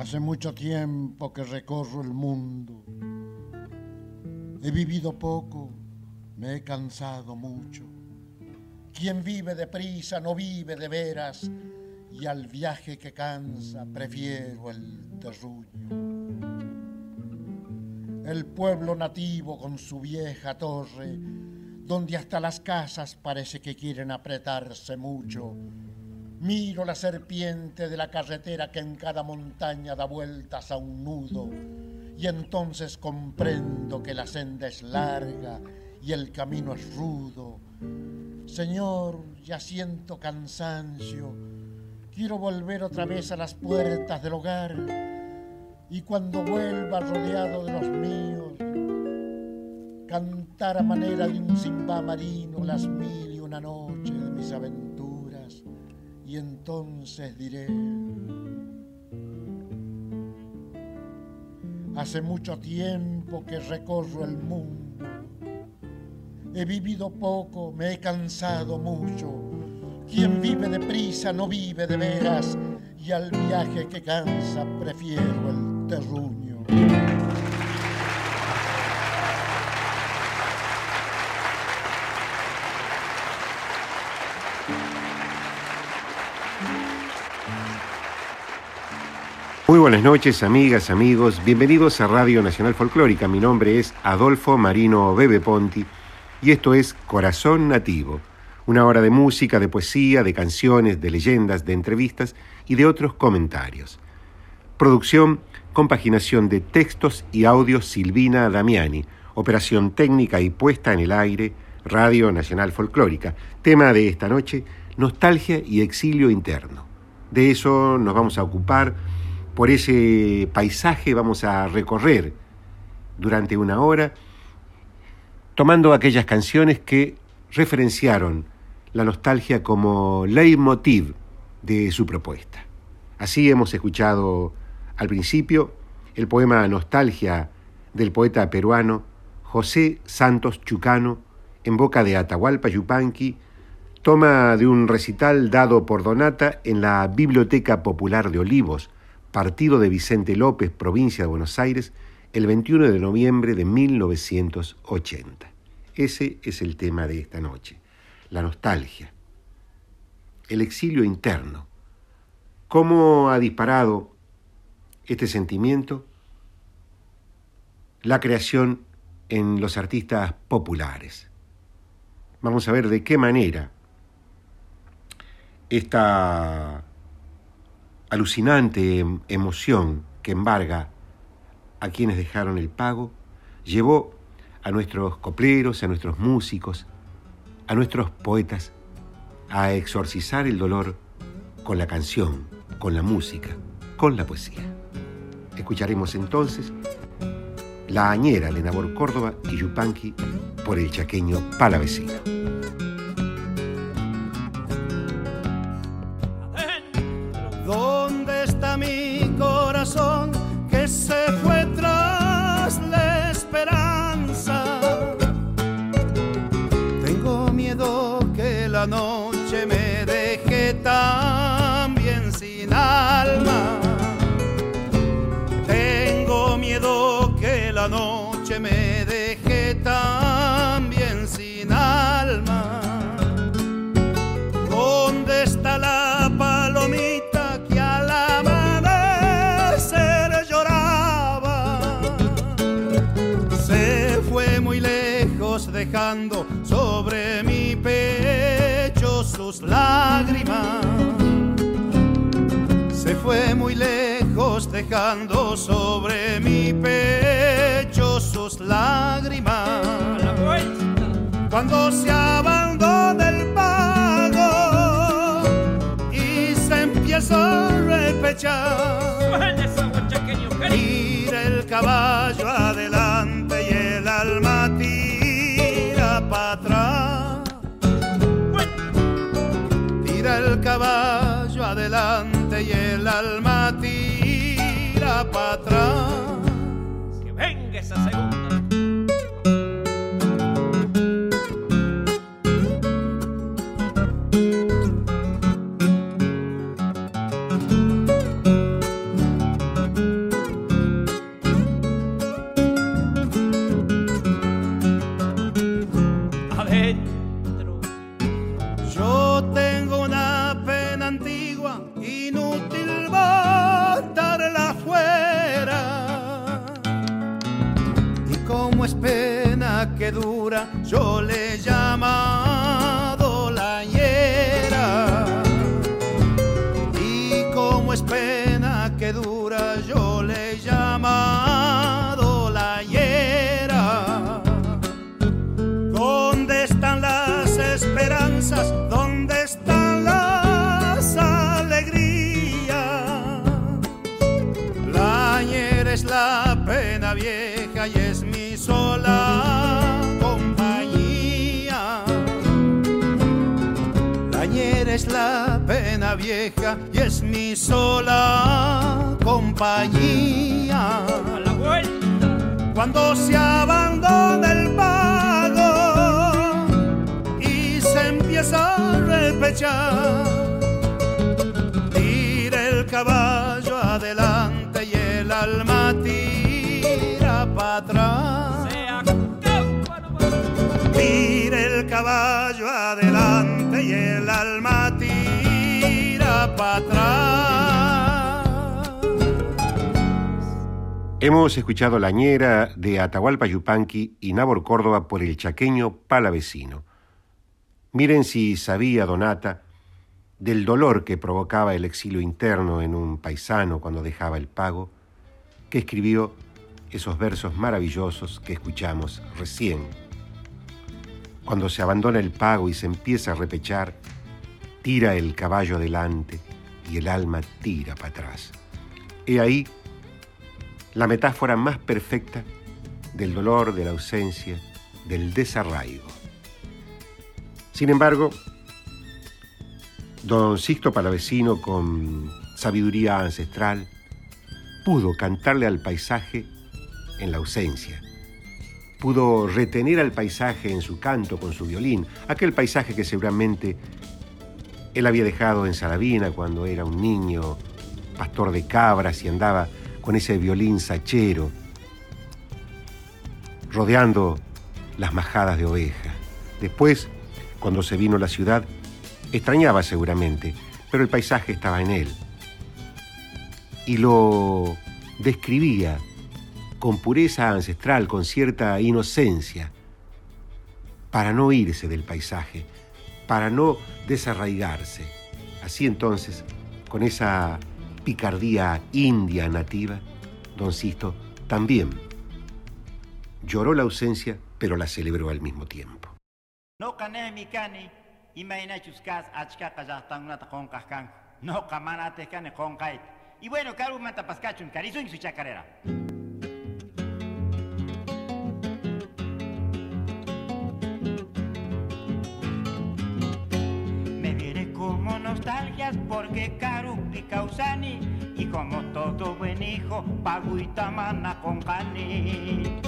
Hace mucho tiempo que recorro el mundo. He vivido poco, me he cansado mucho. Quien vive deprisa no vive de veras y al viaje que cansa prefiero el terruño. El pueblo nativo con su vieja torre, donde hasta las casas parece que quieren apretarse mucho Miro la serpiente de la carretera que en cada montaña da vueltas a un nudo y entonces comprendo que la senda es larga y el camino es rudo. Señor, ya siento cansancio, quiero volver otra vez a las puertas del hogar y cuando vuelva rodeado de los míos, cantar a manera de un simba marino las mil y una noche de mis aventuras y entonces diré, hace mucho tiempo que recorro el mundo, he vivido poco, me he cansado mucho, quien vive deprisa no vive de veras y al viaje que cansa prefiero el terruño. Muy buenas noches, amigas, amigos. Bienvenidos a Radio Nacional Folclórica. Mi nombre es Adolfo Marino Bebe Ponti y esto es Corazón Nativo, una hora de música, de poesía, de canciones, de leyendas, de entrevistas y de otros comentarios. Producción, compaginación de textos y audios Silvina Damiani. Operación técnica y puesta en el aire, Radio Nacional Folclórica. Tema de esta noche, nostalgia y exilio interno. De eso nos vamos a ocupar por ese paisaje vamos a recorrer durante una hora, tomando aquellas canciones que referenciaron la nostalgia como leitmotiv de su propuesta. Así hemos escuchado al principio el poema Nostalgia del poeta peruano José Santos Chucano en boca de Atahualpa Yupanqui, toma de un recital dado por Donata en la Biblioteca Popular de Olivos, partido de Vicente López, provincia de Buenos Aires, el 21 de noviembre de 1980. Ese es el tema de esta noche, la nostalgia, el exilio interno. ¿Cómo ha disparado este sentimiento? La creación en los artistas populares. Vamos a ver de qué manera esta alucinante em, emoción que embarga a quienes dejaron el pago, llevó a nuestros copleros, a nuestros músicos, a nuestros poetas a exorcizar el dolor con la canción, con la música, con la poesía. Escucharemos entonces La Añera de Nabor Córdoba y Yupanqui por el chaqueño Palavecino. Miedo que la noche me deje también dejando sobre mi pecho sus lágrimas. Cuando se abandona el pago y se empieza a repechar. Tira el caballo adelante y el alma tira para atrás. Tira el caballo adelante y el alma atrás. Pena que dura, yo le he llamado la hiera. ¿Dónde están las esperanzas? ¿Dónde están las alegrías? La añera es la pena vieja y es mi sola compañía. La añera es la pena vieja es mi sola compañía A la vuelta. cuando se abandona el pago y se empieza a repechar. Tira el caballo Hemos escuchado La Ñera de Atahualpa Yupanqui y Nabor Córdoba por el chaqueño Palavecino. Miren si sabía Donata del dolor que provocaba el exilio interno en un paisano cuando dejaba el pago, que escribió esos versos maravillosos que escuchamos recién. Cuando se abandona el pago y se empieza a repechar, tira el caballo adelante y el alma tira para atrás. He ahí la metáfora más perfecta del dolor, de la ausencia, del desarraigo. Sin embargo, don Sixto Palavecino, con sabiduría ancestral, pudo cantarle al paisaje en la ausencia. Pudo retener al paisaje en su canto con su violín, aquel paisaje que seguramente él había dejado en Salavina cuando era un niño, pastor de cabras y andaba con ese violín sachero, rodeando las majadas de oveja. Después, cuando se vino a la ciudad, extrañaba seguramente, pero el paisaje estaba en él. Y lo describía con pureza ancestral, con cierta inocencia, para no irse del paisaje, para no desarraigarse. Así entonces, con esa picardía india nativa, don Sisto también lloró la ausencia, pero la celebró al mismo tiempo. Noqa nehmi kani nostalgias porque Carupi causani y como todo buen hijo, Paguita mana con cani.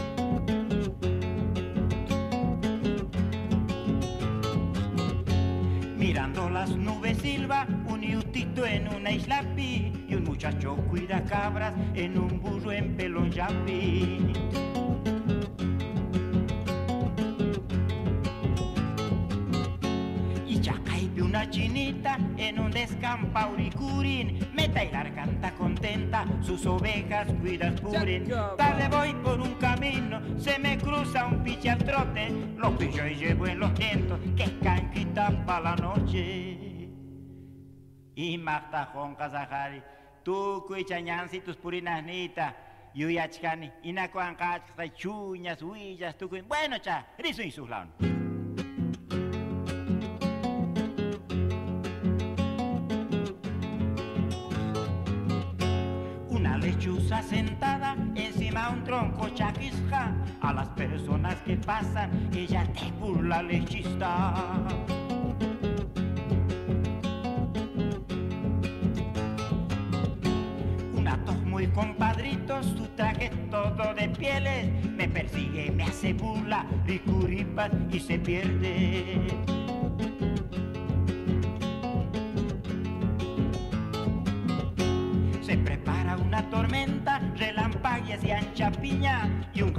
Mirando las nubes silba un iutito en una isla pi y un muchacho cuida cabras en un burro en pelón yapi. Una chinita en un descampauricurín. Meta y canta contenta, sus ovejas cuidas purin. Tarde voy por un camino, se me cruza un piche al trote. Lo pillo y llevo en los vientos, que canquita para la noche. Y Marta Jonca Zahari, tú cuichañansi tus purinasnita. Yuyachkani, inacuancachas, chuñas, huillas, tú Bueno, cha, riso y sus laun. Burla lechista. Muy compadrito, su traje todo de pieles. Me persigue, me hace burla, ricuripas y se pierde. Se prepara una tormenta, relampagues y ancha piña Y un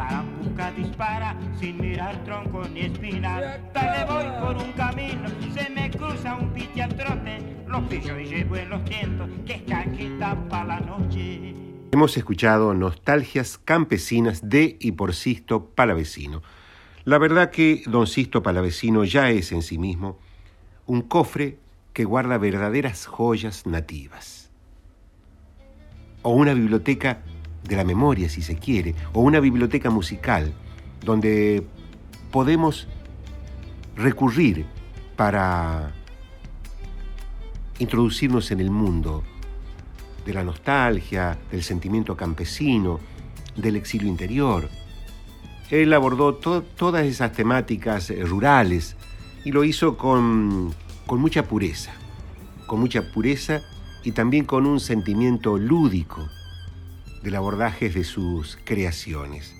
carambuca dispara sin mirar tronco ni espina Dale voy por un camino, se me cruza un piche al trote Lo pillo y llevo en los vientos, que es caquita para la noche Hemos escuchado nostalgias campesinas de y por Sisto Palavecino. La verdad que don Sisto Palavecino ya es en sí mismo un cofre que guarda verdaderas joyas nativas. O una biblioteca de la memoria, si se quiere, o una biblioteca musical, donde podemos recurrir para introducirnos en el mundo de la nostalgia, del sentimiento campesino, del exilio interior. Él abordó to todas esas temáticas eh, rurales y lo hizo con, con mucha pureza, con mucha pureza y también con un sentimiento lúdico del abordaje de sus creaciones.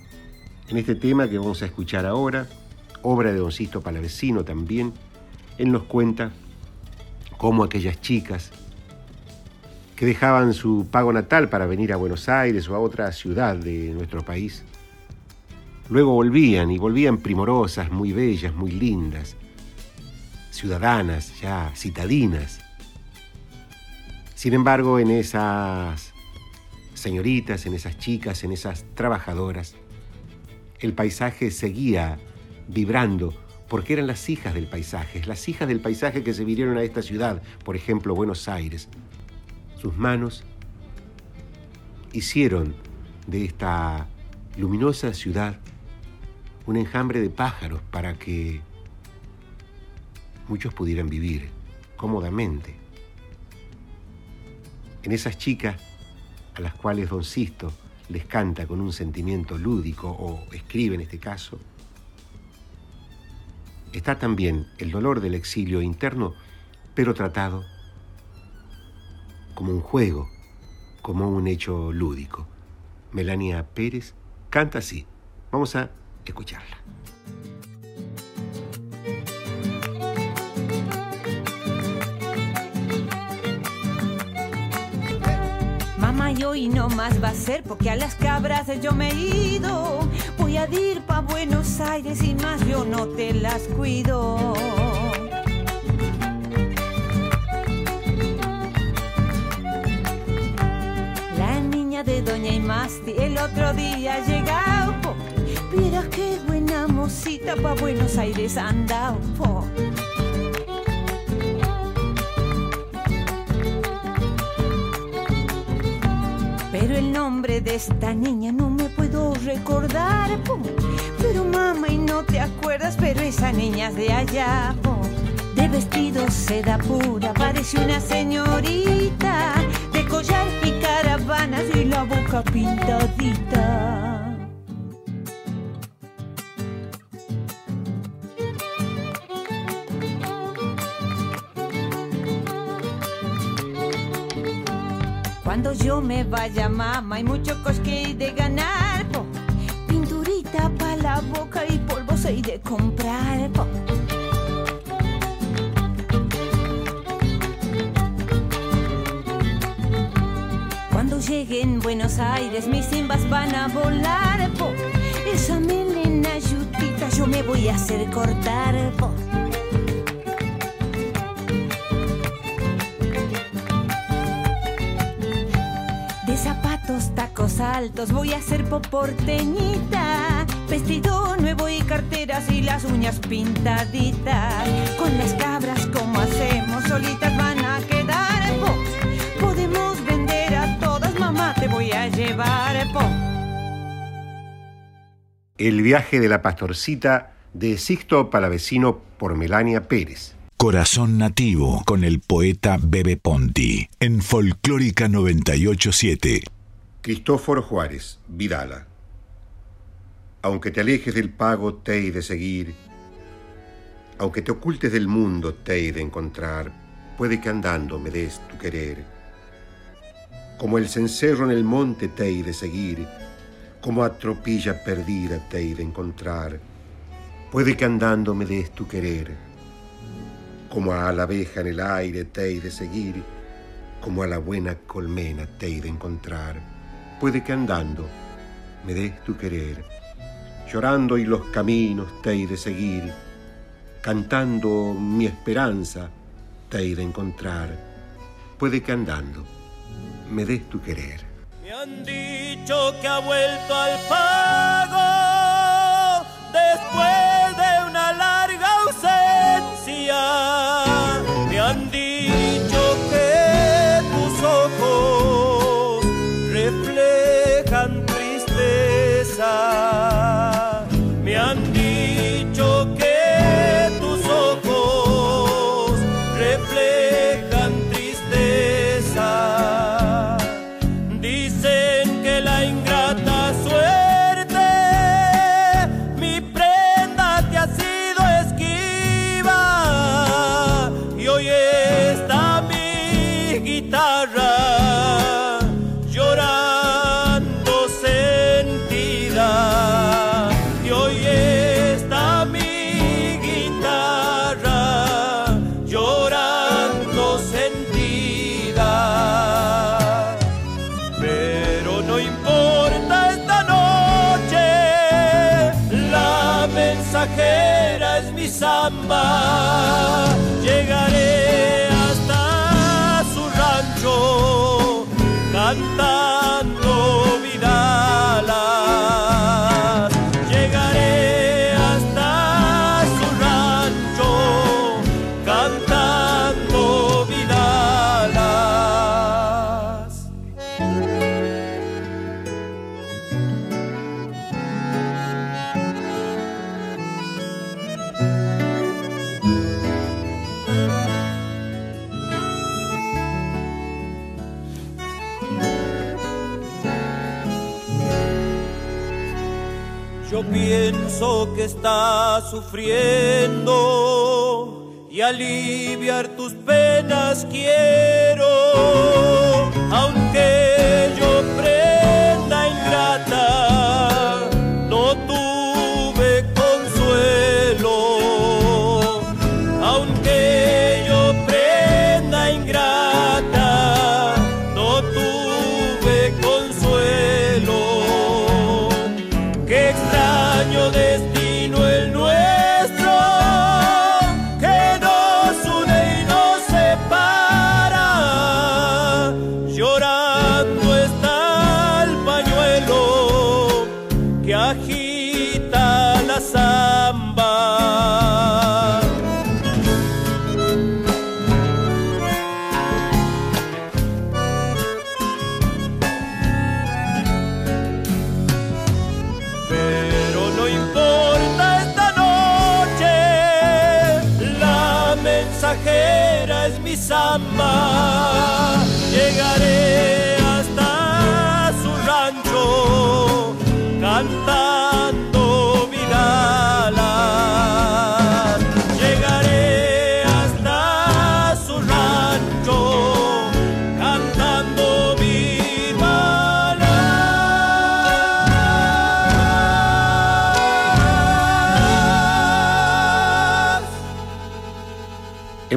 En este tema que vamos a escuchar ahora, obra de Don Sisto Palavecino también, él nos cuenta cómo aquellas chicas que dejaban su pago natal para venir a Buenos Aires o a otra ciudad de nuestro país, luego volvían y volvían primorosas, muy bellas, muy lindas, ciudadanas, ya citadinas. Sin embargo, en esas señoritas, en esas chicas, en esas trabajadoras, el paisaje seguía vibrando porque eran las hijas del paisaje, las hijas del paisaje que se vinieron a esta ciudad, por ejemplo, Buenos Aires. Sus manos hicieron de esta luminosa ciudad un enjambre de pájaros para que muchos pudieran vivir cómodamente. En esas chicas a las cuales don Sisto les canta con un sentimiento lúdico o escribe en este caso, está también el dolor del exilio interno, pero tratado como un juego, como un hecho lúdico. Melania Pérez canta así. Vamos a escucharla. Y no más va a ser porque a las cabras yo me he ido. Voy a ir pa' Buenos Aires y más yo no te las cuido. La niña de Doña Imasti el otro día llegado. po. Mira qué buena mosita pa' Buenos Aires anda. po. El nombre de esta niña no me puedo recordar. Pero mamá, y no te acuerdas, pero esa niña es de allá. De vestido seda pura, parece una señorita. De collar y caravanas y la boca pintadita. Cuando yo me vaya, mamá, hay mucho cosque de ganar, po. Pinturita pa' la boca y polvos hay de comprar, po. Cuando llegue en Buenos Aires, mis simbas van a volar, po. Esa melena yutita yo me voy a hacer cortar, po. Zapatos, tacos altos, voy a ser poporteñita. Vestido nuevo y carteras y las uñas pintaditas. Con las cabras, como hacemos, solitas van a quedar. po. Podemos vender a todas, mamá, te voy a llevar. po. El viaje de la pastorcita de Sixto Palavecino por Melania Pérez. Corazón Nativo con el poeta Bebe Ponti en Folclórica 987. Cristóforo Juárez, Vidala. Aunque te alejes del pago, te he de seguir. Aunque te ocultes del mundo, te he de encontrar. Puede que andando me des tu querer. Como el cencerro en el monte, te he de seguir. Como a tropilla perdida, te he de encontrar. Puede que andando me des tu querer. Como a la abeja en el aire, te he de seguir. Como a la buena colmena, te he de encontrar. Puede que andando me des tu querer. Llorando y los caminos te he de seguir. Cantando mi esperanza te he de encontrar. Puede que andando me des tu querer. Me han dicho que ha vuelto al pago después que estás sufriendo y aliviar tus penas quiero,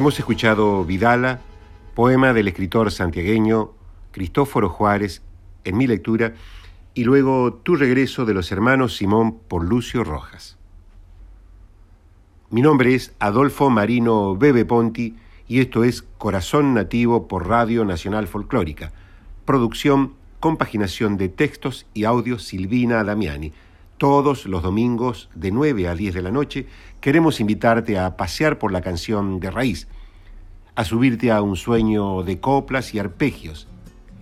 Hemos escuchado Vidala, poema del escritor santiagueño Cristóforo Juárez, en mi lectura, y luego Tu regreso de los hermanos Simón por Lucio Rojas. Mi nombre es Adolfo Marino Bebe Ponti y esto es Corazón Nativo por Radio Nacional Folclórica. Producción, compaginación de textos y audios Silvina Damiani. Todos los domingos de 9 a 10 de la noche queremos invitarte a pasear por la canción de raíz, a subirte a un sueño de coplas y arpegios.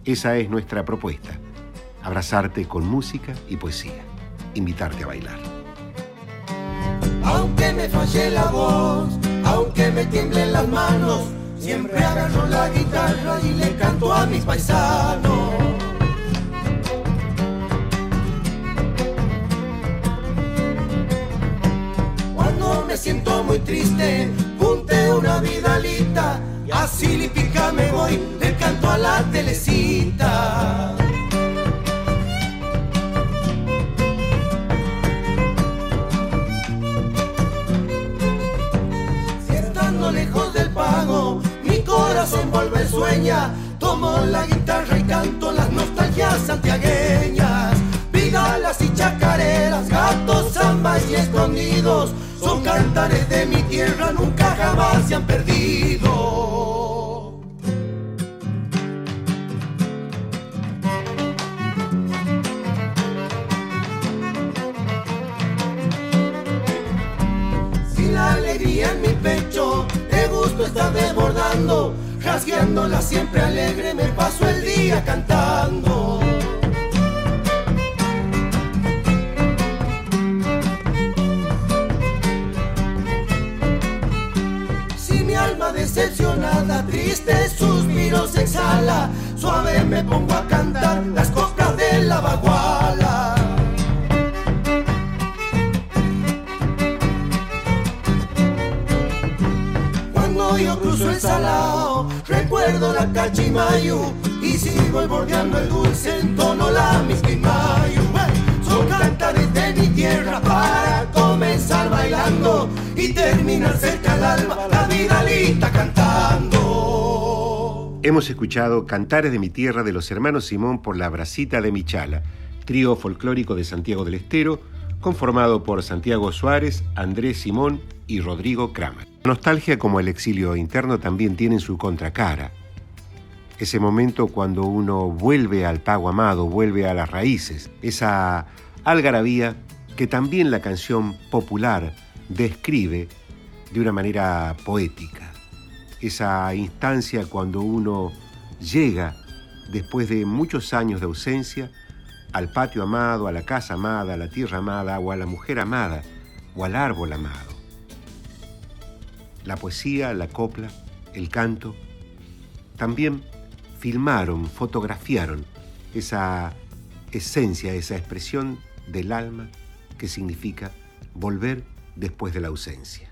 Esa es nuestra propuesta. Abrazarte con música y poesía. Invitarte a bailar. Aunque me falle la voz, aunque me tiemblen las manos, siempre agarro la guitarra y le canto a mis paisanos. Cuando me siento muy triste, punte una vidalita, así lipica me voy, le canto a la telecita. Si estando lejos del pago, mi corazón vuelve sueña. Tomo la guitarra y canto las nostalgias santiagueñas. Vidalas y chacareras, gatos, zambas y escondidos. Son cantares de mi tierra, nunca jamás se han perdido. Si la alegría en mi pecho de gusto está desbordando, rasgueándola siempre alegre me paso el día cantando. Suave me pongo a cantar las coplas de la baguala. Cuando yo cruzo el salao, recuerdo la cachimayu y sigo bordeando el dulce en tono la misquimayu. Son cantares de mi tierra para comenzar bailando y terminar cerca al alma la vidalita cantando. Hemos escuchado Cantares de mi tierra de los hermanos Simón por la Bracita de Michala, trío folclórico de Santiago del Estero, conformado por Santiago Suárez, Andrés Simón y Rodrigo Kramer. Nostalgia como el exilio interno también tienen su contracara. Ese momento cuando uno vuelve al pago amado, vuelve a las raíces, esa algarabía que también la canción popular describe de una manera poética. Esa instancia cuando uno llega, después de muchos años de ausencia, al patio amado, a la casa amada, a la tierra amada, o a la mujer amada, o al árbol amado. La poesía, la copla, el canto, también filmaron, fotografiaron esa esencia, esa expresión del alma que significa volver después de la ausencia.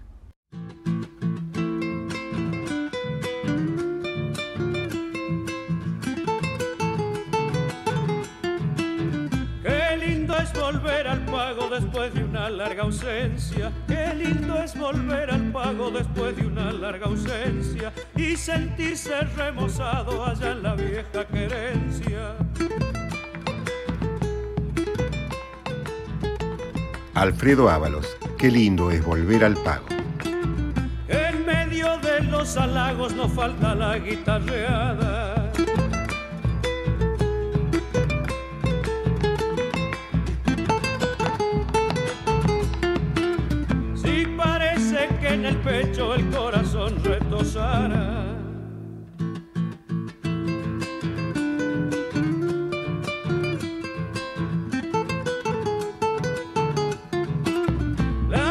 Volver al pago después de una larga ausencia. Qué lindo es volver al pago después de una larga ausencia y sentirse remozado allá en la vieja querencia. Alfredo Ábalos, qué lindo es volver al pago. En medio de los halagos no falta la guitarreada. La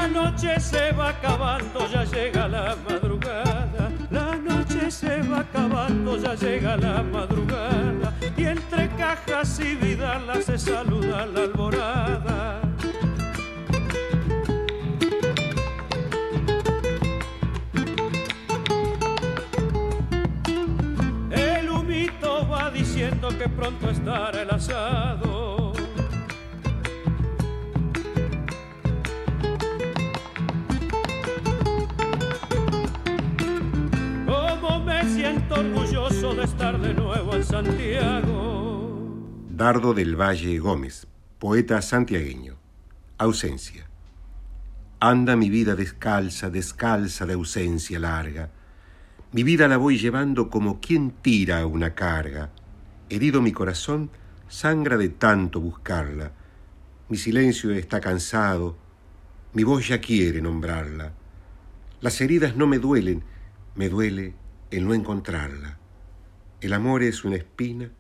noche se va acabando, ya llega la madrugada. La noche se va acabando, ya llega la madrugada y entre cajas y vidalas se saluda la alborada. El asado. Como me siento orgulloso de estar de nuevo en Santiago. Dardo del Valle Gómez, poeta santiagueño. Ausencia. Anda mi vida descalza, descalza de ausencia larga. Mi vida la voy llevando como quien tira una carga. Herido mi corazón, sangra de tanto buscarla. Mi silencio está cansado, mi voz ya quiere nombrarla. Las heridas no me duelen, me duele el no encontrarla. El amor es una espina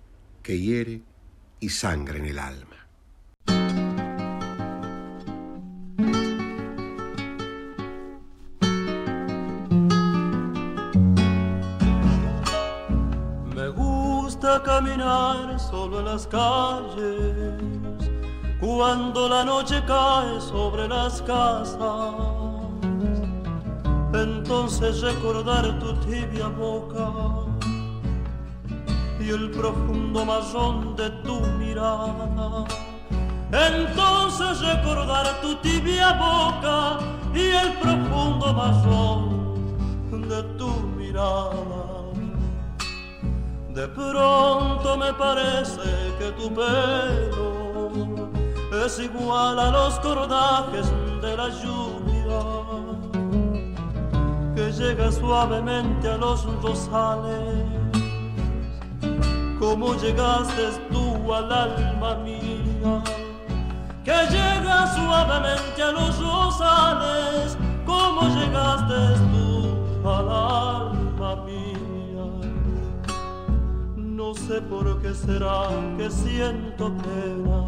que hiere y sangra en el alma. Solo en las calles cuando la noche cae sobre las casas. Entonces recordar tu tibia boca y el profundo marrón de tu mirada. Entonces recordar tu tibia boca y el profundo marrón de tu mirada. De pronto me parece que tu pelo es igual a los cordajes de la lluvia que llega suavemente a los rosales. Como llegaste tú al alma mía, que llega suavemente a los rosales. Como llegaste tú al alma mía. No sé por qué será que siento pena.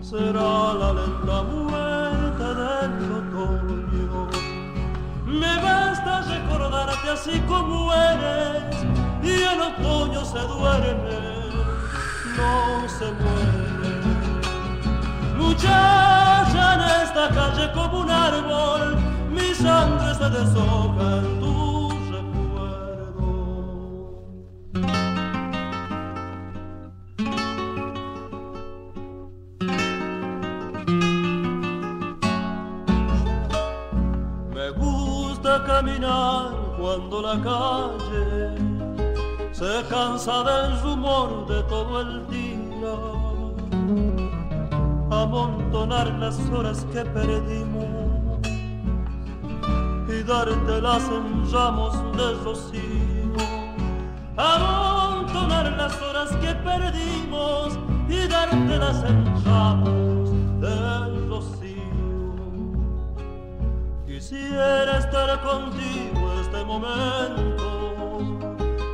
Será la lenta muerte del otoño. Me basta recordarte así como eres y el otoño se duerme, no se muere. Muchacha en esta calle como un árbol, mi sangre se deshoja en tu cuando la calle se cansa del rumor de todo el día. Amontonar las horas que perdimos y dártelas en ramos de rocío. Amontonar las horas que perdimos y dártelas en ramos de rocío. Quisiera estar contigo momento,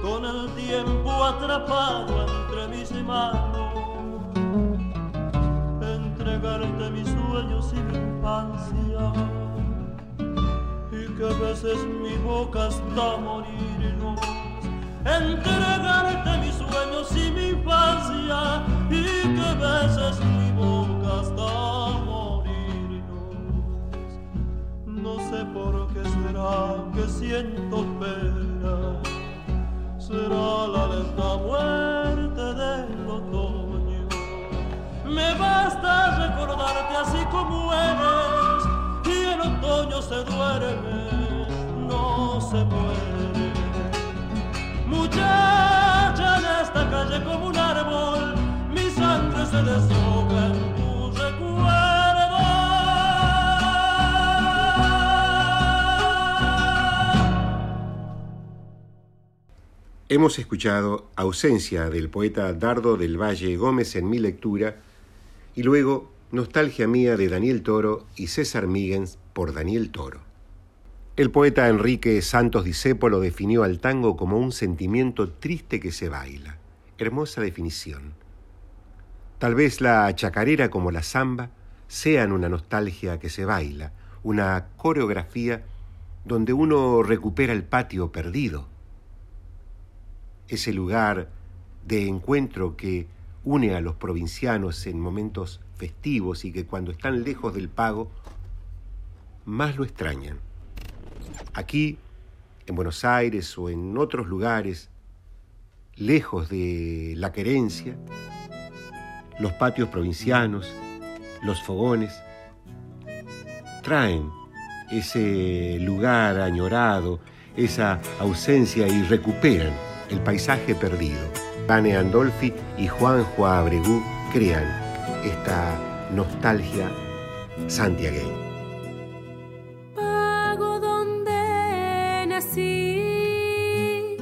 con el tiempo atrapado entre mis manos, entregarte mis sueños y mi infancia, y que beses mi boca hasta morirnos. Entregarte mis sueños y mi infancia, y que beses mi boca hasta por qué será que siento pena. Será la lenta muerte del otoño. Me basta recordarte así como eres. Y el otoño se duerme, no se muere. Muchacha en esta calle como un árbol, mi sangre se deshoga Hemos escuchado Ausencia del poeta Dardo del Valle Gómez en mi lectura y luego Nostalgia mía de Daniel Toro y César Míguez por Daniel Toro. El poeta Enrique Santos Discépolo definió al tango como un sentimiento triste que se baila. Hermosa definición. Tal vez la chacarera como la samba sean una nostalgia que se baila, una coreografía donde uno recupera el patio perdido, ese lugar de encuentro que une a los provincianos en momentos festivos y que cuando están lejos del pago, más lo extrañan. Aquí, en Buenos Aires o en otros lugares, lejos de la querencia, los patios provincianos, los fogones, traen ese lugar añorado, esa ausencia y recuperan el paisaje perdido. Vane Andolfi y Juanjo Abregú crean esta nostalgia santiagueña. Pago donde nací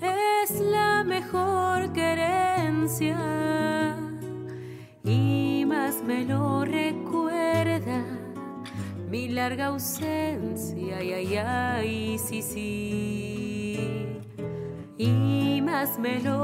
es la mejor querencia y más me lo recuerda mi larga ausencia, ay, ay, ay, sí, sí. Más me lo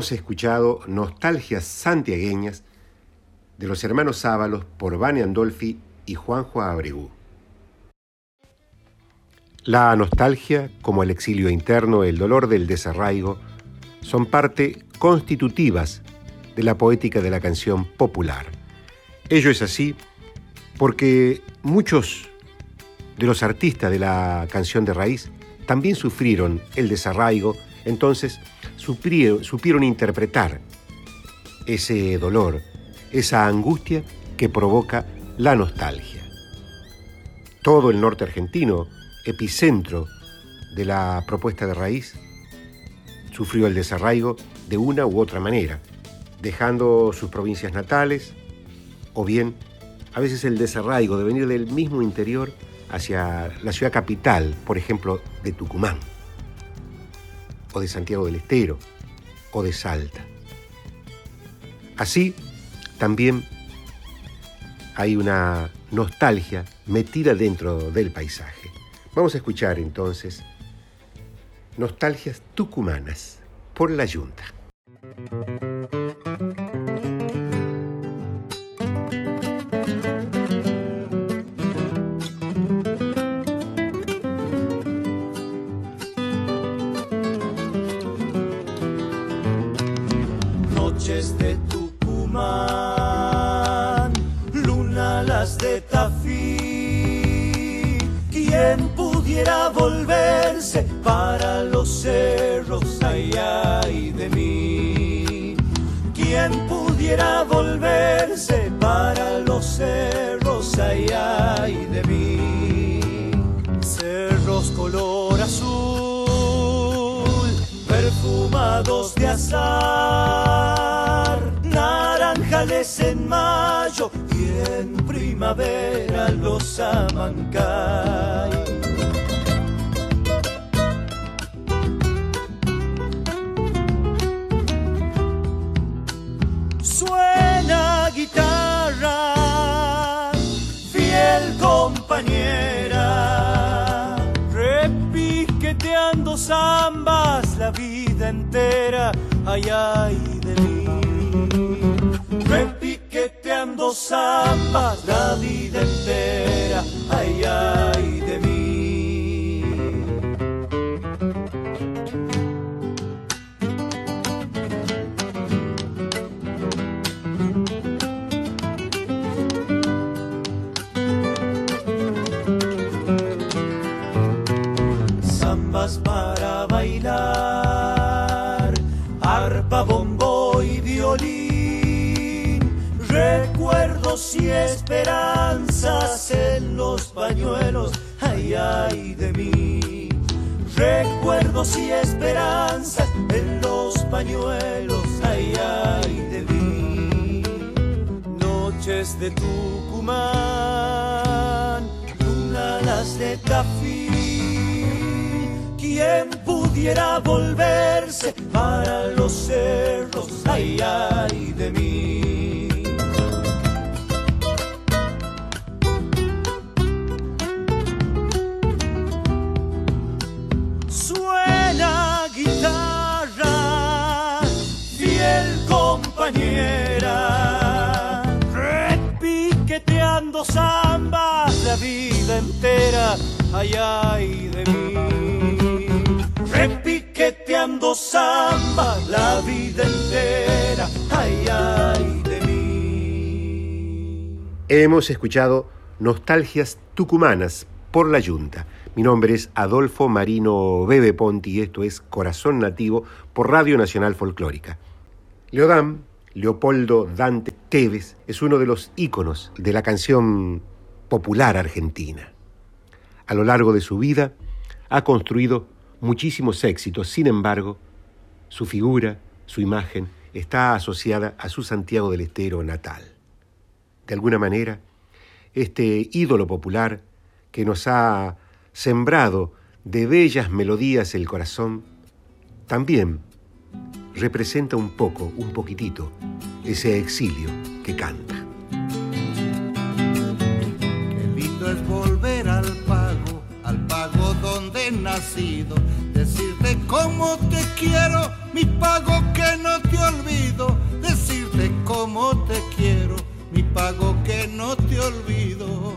Hemos escuchado Nostalgias Santiagueñas de los hermanos Ábalos por Vane Andolfi y Juanjo Abregú. La nostalgia, como el exilio interno, el dolor del desarraigo, son parte constitutivas de la poética de la canción popular. Ello es así porque muchos de los artistas de la canción de raíz también sufrieron el desarraigo, entonces supieron, interpretar ese dolor, esa angustia que provoca la nostalgia. Todo el norte argentino, epicentro de la propuesta de raíz, sufrió el desarraigo de una u otra manera, dejando sus provincias natales, o bien a veces el desarraigo de venir del mismo interior hacia la ciudad capital, por ejemplo, de Tucumán. O de Santiago del Estero, o de Salta. Así, también hay una nostalgia metida dentro del paisaje. Vamos a escuchar entonces Nostalgias Tucumanas por la Yunta. Pudiera volverse para los cerros, ay, ay de mí? ¿Quién pudiera volverse para los cerros, ay, ay de mí? Cerros color azul, perfumados de azar, naranjales en mayo y en primavera los amancay. Zambas la vida entera, ay, ay de mí. Repiqueteando zambas la vida entera, ay, ay arpa, bombo y violín, recuerdos y esperanzas en los pañuelos, ay, ay de mí. Recuerdos y esperanzas en los pañuelos, ay, ay de mí. Noches de Tucumán, luna las de Tafí. ¿Quién pudiera volverse para los cerros, ay, ay de mí? Suena guitarra, fiel compañera, repiqueteando samba la vida entera, ay, ay de mí. Repiqueteando samba la vida entera, ay, ay de mí. Hemos escuchado Nostalgias Tucumanas por la Yunta. Mi nombre es Adolfo Marino Bebe Ponti y esto es Corazón Nativo por Radio Nacional Folclórica. Leodán, Leopoldo Dante Tevez, es uno de los íconos de la canción popular argentina. A lo largo de su vida ha construido muchísimos éxitos, sin embargo, su figura, su imagen, está asociada a su Santiago del Estero natal. De alguna manera, este ídolo popular que nos ha sembrado de bellas melodías el corazón, también representa un poco, un poquitito, ese exilio que canta. Lindo decirte cómo te quiero, mi pago que no te olvido, decirte cómo te quiero, mi pago que no te olvido.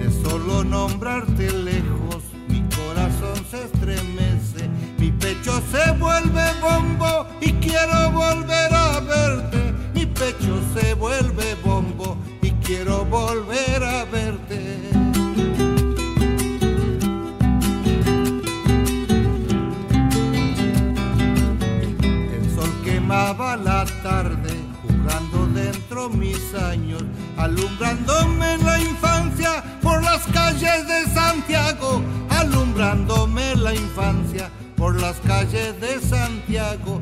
De solo nombrarte lejos, mi corazón se estremece, mi pecho se vuelve bombo y quiero volver alumbrándome la infancia por las calles de Santiago, alumbrándome la infancia por las calles de Santiago.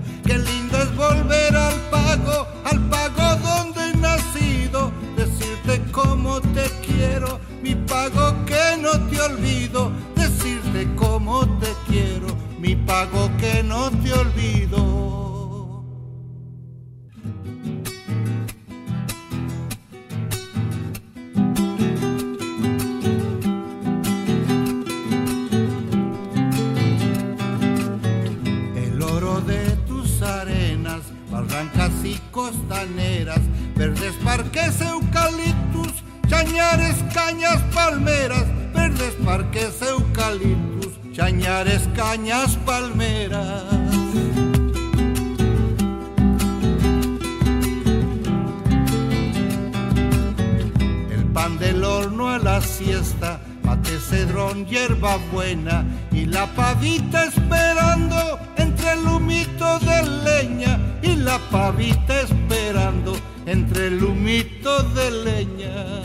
A la siesta, mate cedrón, hierba buena y la pavita esperando entre el humito de leña y la pavita esperando entre el humito de leña.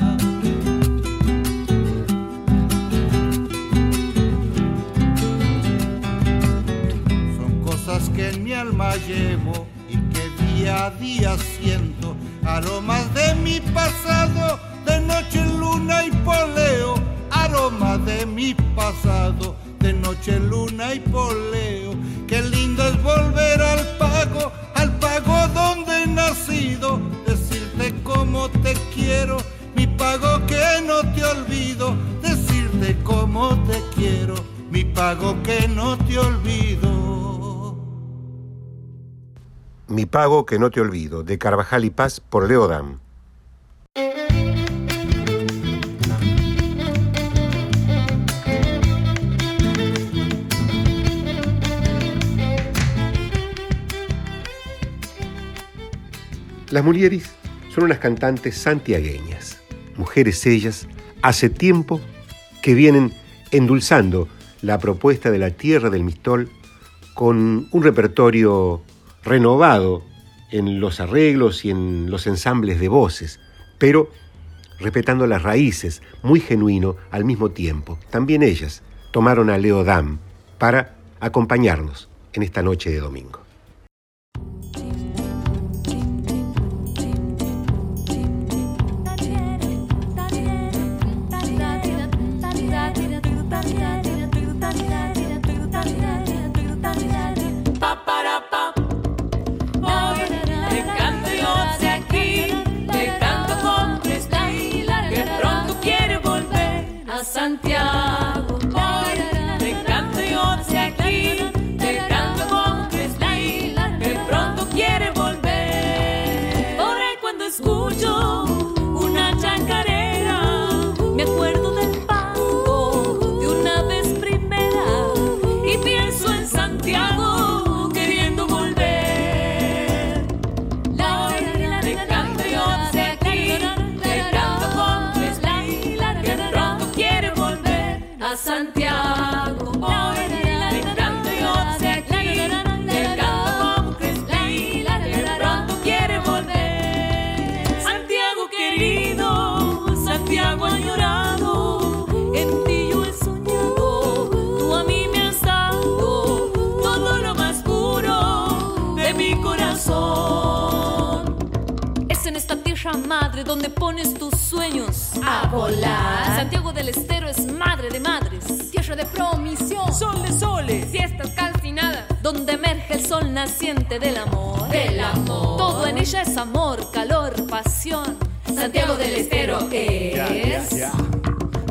Son cosas que en mi alma llevo y que día a día siento aromas de mi pasado, de noche, luna y poleo, aroma de mi pasado, de noche, luna y poleo. Qué lindo es volver al pago, al pago donde he nacido, decirte cómo te quiero, mi pago que no te olvido, decirte cómo te quiero, mi pago que no te olvido. Mi pago que no te olvido, de Carvajal y Paz por Leodam. Las Mulieris son unas cantantes santiagueñas, mujeres ellas, hace tiempo que vienen endulzando la propuesta de la tierra del Mistol con un repertorio renovado en los arreglos y en los ensambles de voces, pero respetando las raíces, muy genuino al mismo tiempo. También ellas tomaron a Leo Dam para acompañarnos en esta noche de domingo. Volar. Santiago del Estero es madre de madres, tierra de promisión, sol de soles, fiestas calcinadas, donde emerge el sol naciente del amor. Del amor. Todo en ella es amor, calor, pasión. Santiago del Estero es.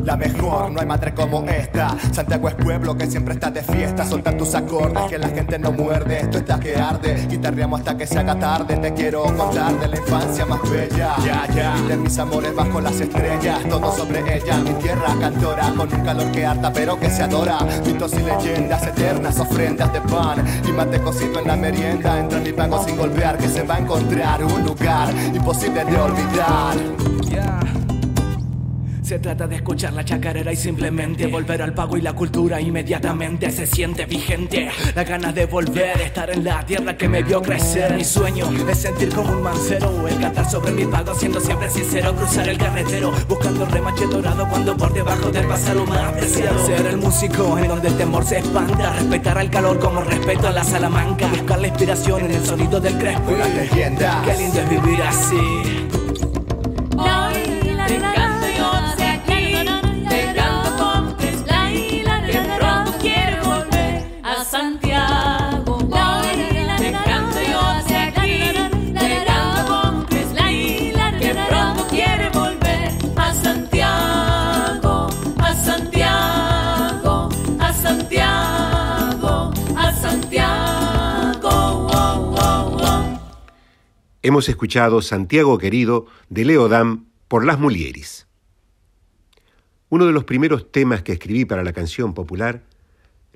La mejor, no hay madre como esta. Santiago es pueblo que siempre está de fiesta. Soltar tus acordes, que la gente no muerde. Esto está que arde. Guitarreamos hasta que se haga tarde. Te quiero contar de la infancia más bella. Ya, ya. Y de mis amores bajo las estrellas. Todo sobre ella. Mi tierra cantora. Con un calor que harta, pero que se adora. Mitos y leyendas eternas, ofrendas de pan. Y mate cocido en la merienda. Entra en mi pago sin golpear. Que se va a encontrar un lugar imposible de olvidar. Se trata de escuchar la chacarera y simplemente volver al pago y la cultura inmediatamente se siente vigente. La ganas de volver, estar en la tierra que me vio crecer. Mi sueño es sentir como un mancero, el cantar sobre mi pago, siendo siempre sincero, cruzar el carretero, buscando el remache dorado cuando por debajo del pasa lo más preciado. Ser el músico en donde el temor se expanda, respetar al calor como respeto a la salamanca, buscar la inspiración en el sonido del crespo. Una leyenda. Qué lindo es vivir así. Hemos escuchado Santiago Querido de Leo Dam por Las Mulieris. Uno de los primeros temas que escribí para la canción popular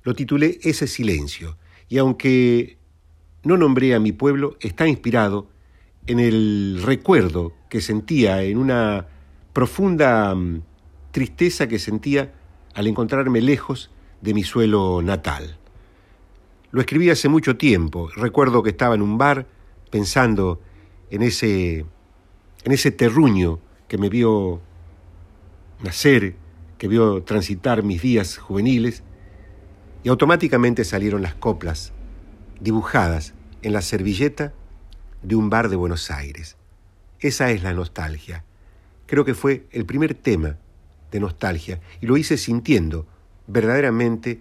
lo titulé Ese silencio, y aunque no nombré a mi pueblo, está inspirado en el recuerdo que sentía, en una profunda mm, tristeza que sentía al encontrarme lejos de mi suelo natal. Lo escribí hace mucho tiempo, recuerdo que estaba en un bar pensando en ese, en ese terruño que me vio nacer, que vio transitar mis días juveniles, y automáticamente salieron las coplas, dibujadas en la servilleta de un bar de Buenos Aires. Esa es la nostalgia. Creo que fue el primer tema de nostalgia y lo hice sintiendo verdaderamente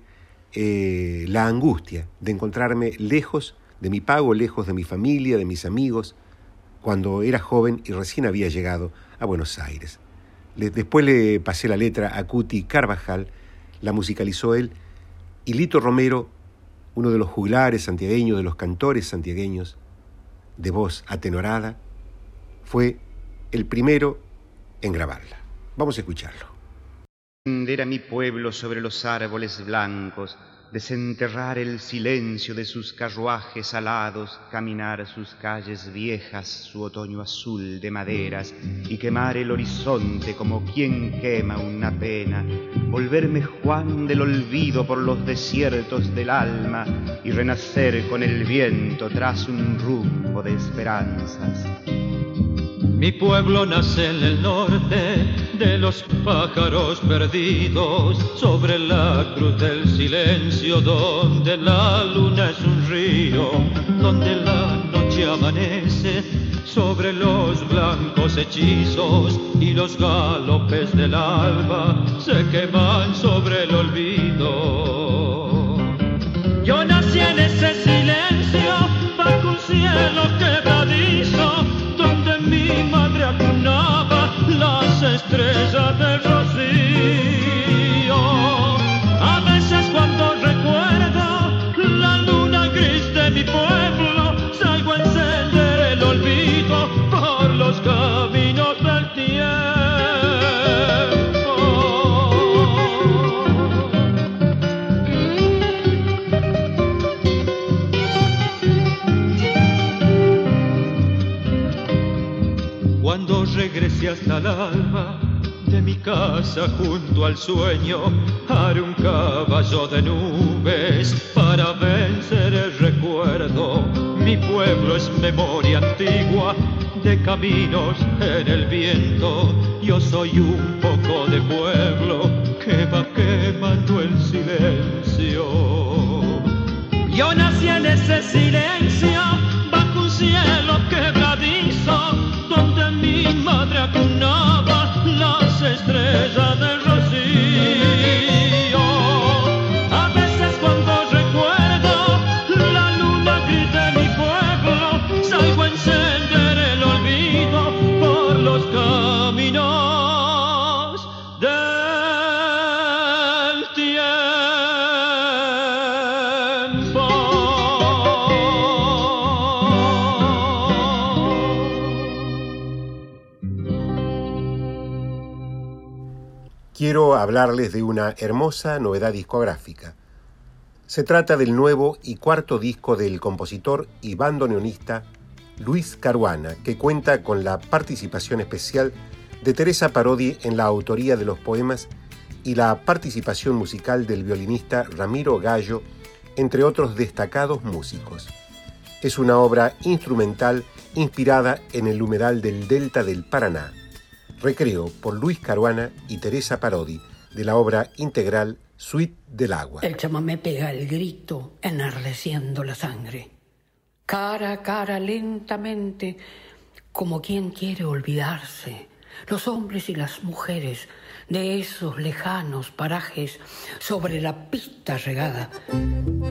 eh, la angustia de encontrarme lejos de mi pago, lejos de mi familia, de mis amigos, cuando era joven y recién había llegado a Buenos Aires. después le pasé la letra a Cuti Carvajal, la musicalizó él, y Lito Romero, uno de los juglares santiagueños, de los cantores santiagueños, de voz atenorada, fue el primero en grabarla. Vamos a escucharlo. a mi pueblo sobre los árboles blancos, desenterrar el silencio de sus carruajes alados, caminar sus calles viejas, su otoño azul de maderas, y quemar el horizonte como quien quema una pena, volverme Juan del olvido por los desiertos del alma y renacer con el viento tras un rumbo de esperanzas. Mi pueblo nace en el norte de los pájaros perdidos, sobre la cruz del silencio, donde la luna es un río, donde la noche amanece, sobre los blancos hechizos y los galopes del alba se queman sobre el olvido. Yo nací en ese silencio, bajo un cielo quebradizo mi madre acunaba las estrellas del rocío. Regrese hasta el alma de mi casa junto al sueño, haré un caballo de nubes para vencer el recuerdo. Mi pueblo es memoria antigua de caminos en el viento. Yo soy un poco de pueblo que va quemando el silencio. Yo nací en ese silencio las estrellas del rocío. Quiero hablarles de una hermosa novedad discográfica. Se trata del nuevo y cuarto disco del compositor y bandoneonista Luis Caruana, que cuenta con la participación especial de Teresa Parodi en la autoría de los poemas y la participación musical del violinista Ramiro Gallo, entre otros destacados músicos. Es una obra instrumental inspirada en el humedal del delta del Paraná, Recreo por Luis Caruana y Teresa Parodi, de la obra integral Suite del Agua. El chamamé pega el grito enardeciendo la sangre. Cara a cara, lentamente, como quien quiere olvidarse, los hombres y las mujeres de esos lejanos parajes sobre la pista regada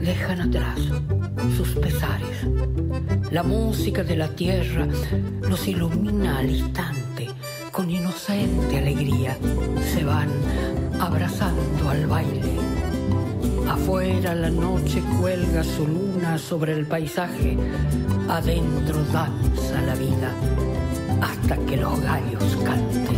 dejan atrás sus pesares. La música de la tierra los ilumina al instante con inocente alegría se van abrazando al baile. Afuera la noche cuelga su luna sobre el paisaje, adentro danza la vida hasta que los gallos canten.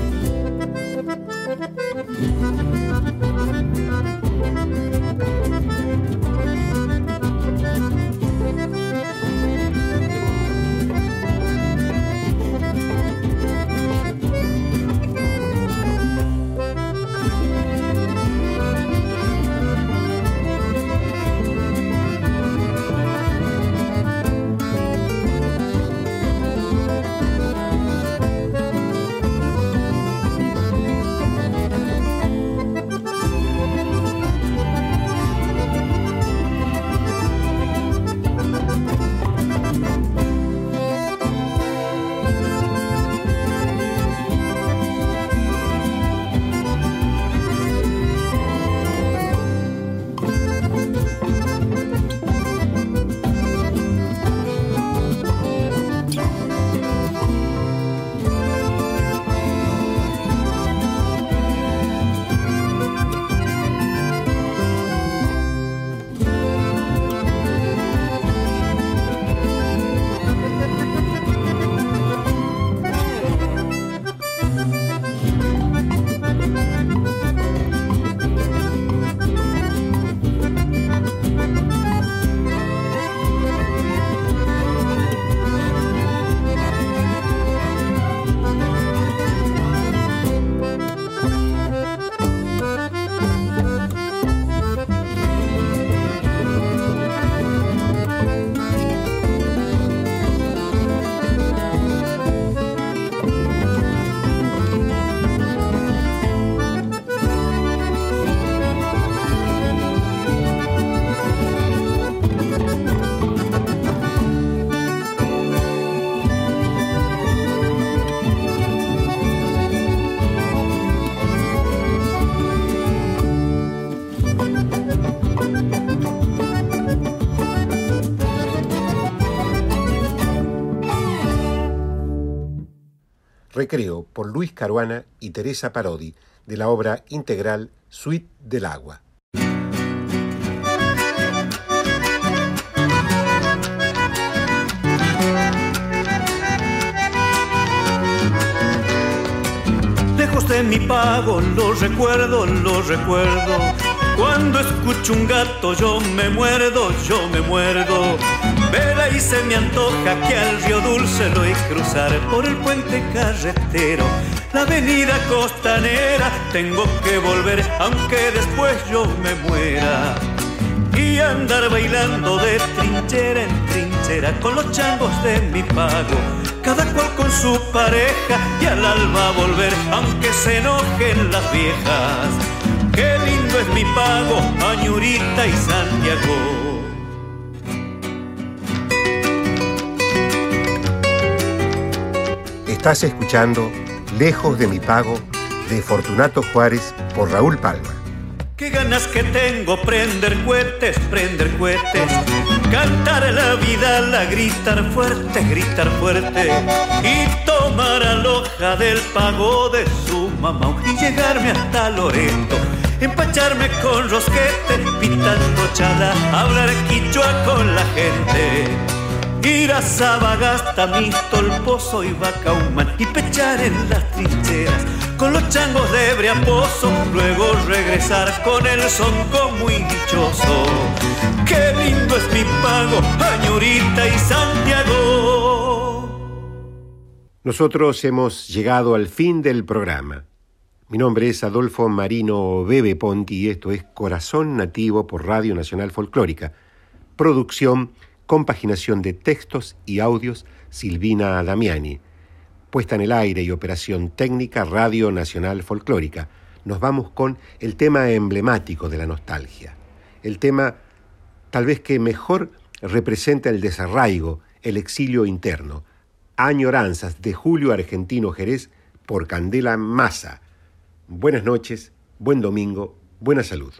Recreo por Luis Caruana y Teresa Parodi de la obra integral Suite del Agua. Lejos de mi pago, lo recuerdo, lo recuerdo. Cuando escucho un gato yo me muerdo, yo me muerdo. Vela y se me antoja que al río dulce lo y cruzar por el puente carretero. La avenida costanera tengo que volver, aunque después yo me muera. Y andar bailando de trinchera en trinchera con los changos de mi pago. Cada cual con su pareja y al alba volver, aunque se enojen las viejas. Lindo es mi pago, Añurita y Santiago. Estás escuchando Lejos de mi pago de Fortunato Juárez por Raúl Palma. Qué ganas que tengo prender cohetes, prender cohetes. Cantar la vida, la gritar fuerte, gritar fuerte. Y tomar aloja del pago de su mamá y llegarme hasta Loreto. Empacharme con rosquete, pitando chala, hablar quichua con la gente. Ir a Sabagasta, Mistolpozo y Bacauman y pechar en las trincheras con los changos de Briampozo, luego regresar con el sonco muy dichoso. Qué lindo es mi pago, Añurita y Santiago. Nosotros hemos llegado al fin del programa. Mi nombre es Adolfo Marino Bebe Ponti y esto es Corazón Nativo por Radio Nacional Folclórica. Producción compaginación de textos y audios Silvina Damiani. Puesta en el aire y operación técnica Radio Nacional Folclórica. Nos vamos con el tema emblemático de la nostalgia. El tema tal vez que mejor representa el desarraigo, el exilio interno. Añoranzas de Julio Argentino Jerez por Candela Massa. Buenas noches, buen domingo, buena salud.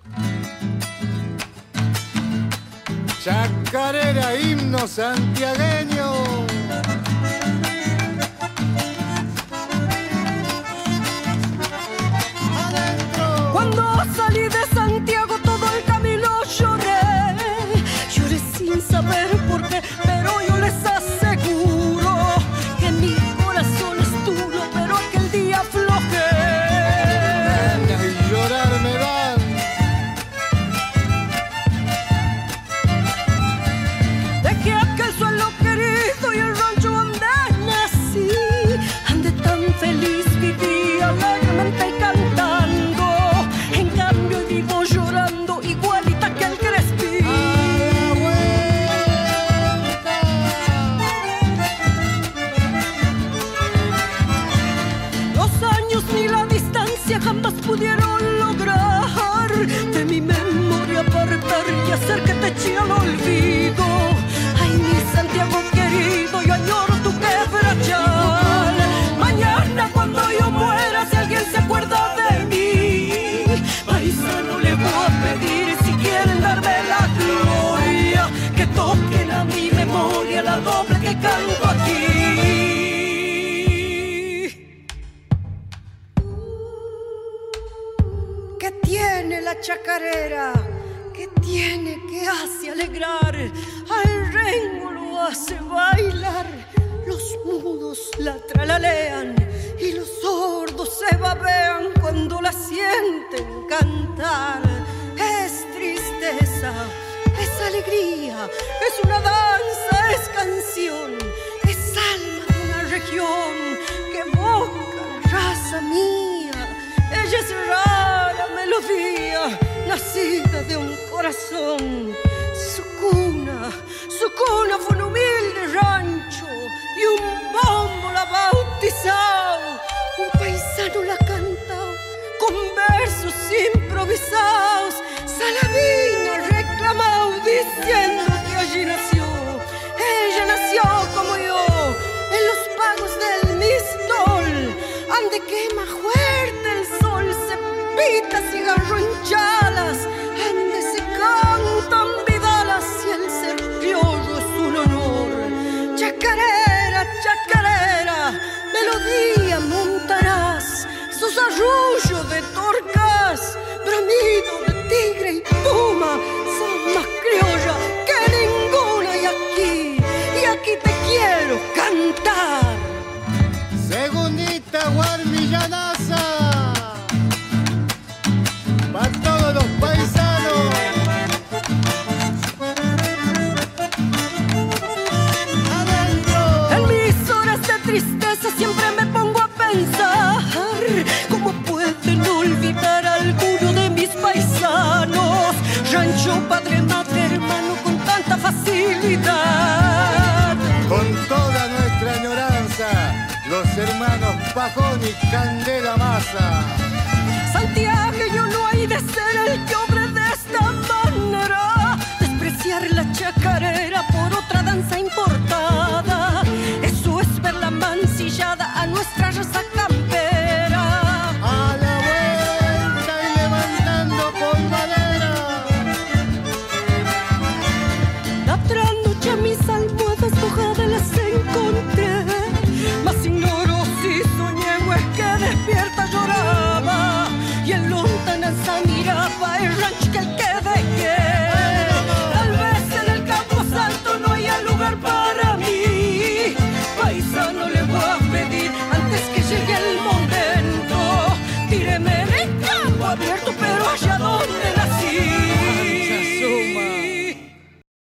Pajón y Candela masa. Santiago, yo no hay de ser el que obre de esta manera, despreciar la chacarera